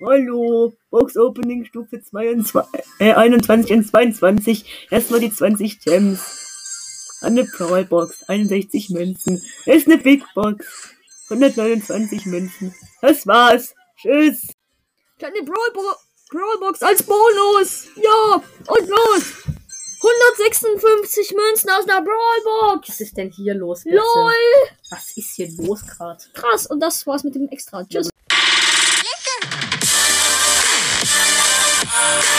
Hallo, Box Opening Stufe 22, äh, 21 und 22. Erstmal die 20 Gems. Eine Brawl Box, 61 Münzen. Das ist eine Big Box. 129 Münzen. Das war's. Tschüss. Kleine Brawl, Bo Brawl Box als Bonus. Ja, und los. 156 Münzen aus einer Brawl Box. Was ist denn hier los? Bitte? LOL. Was ist hier los gerade? Krass. Und das war's mit dem Extra. Tschüss. Bye.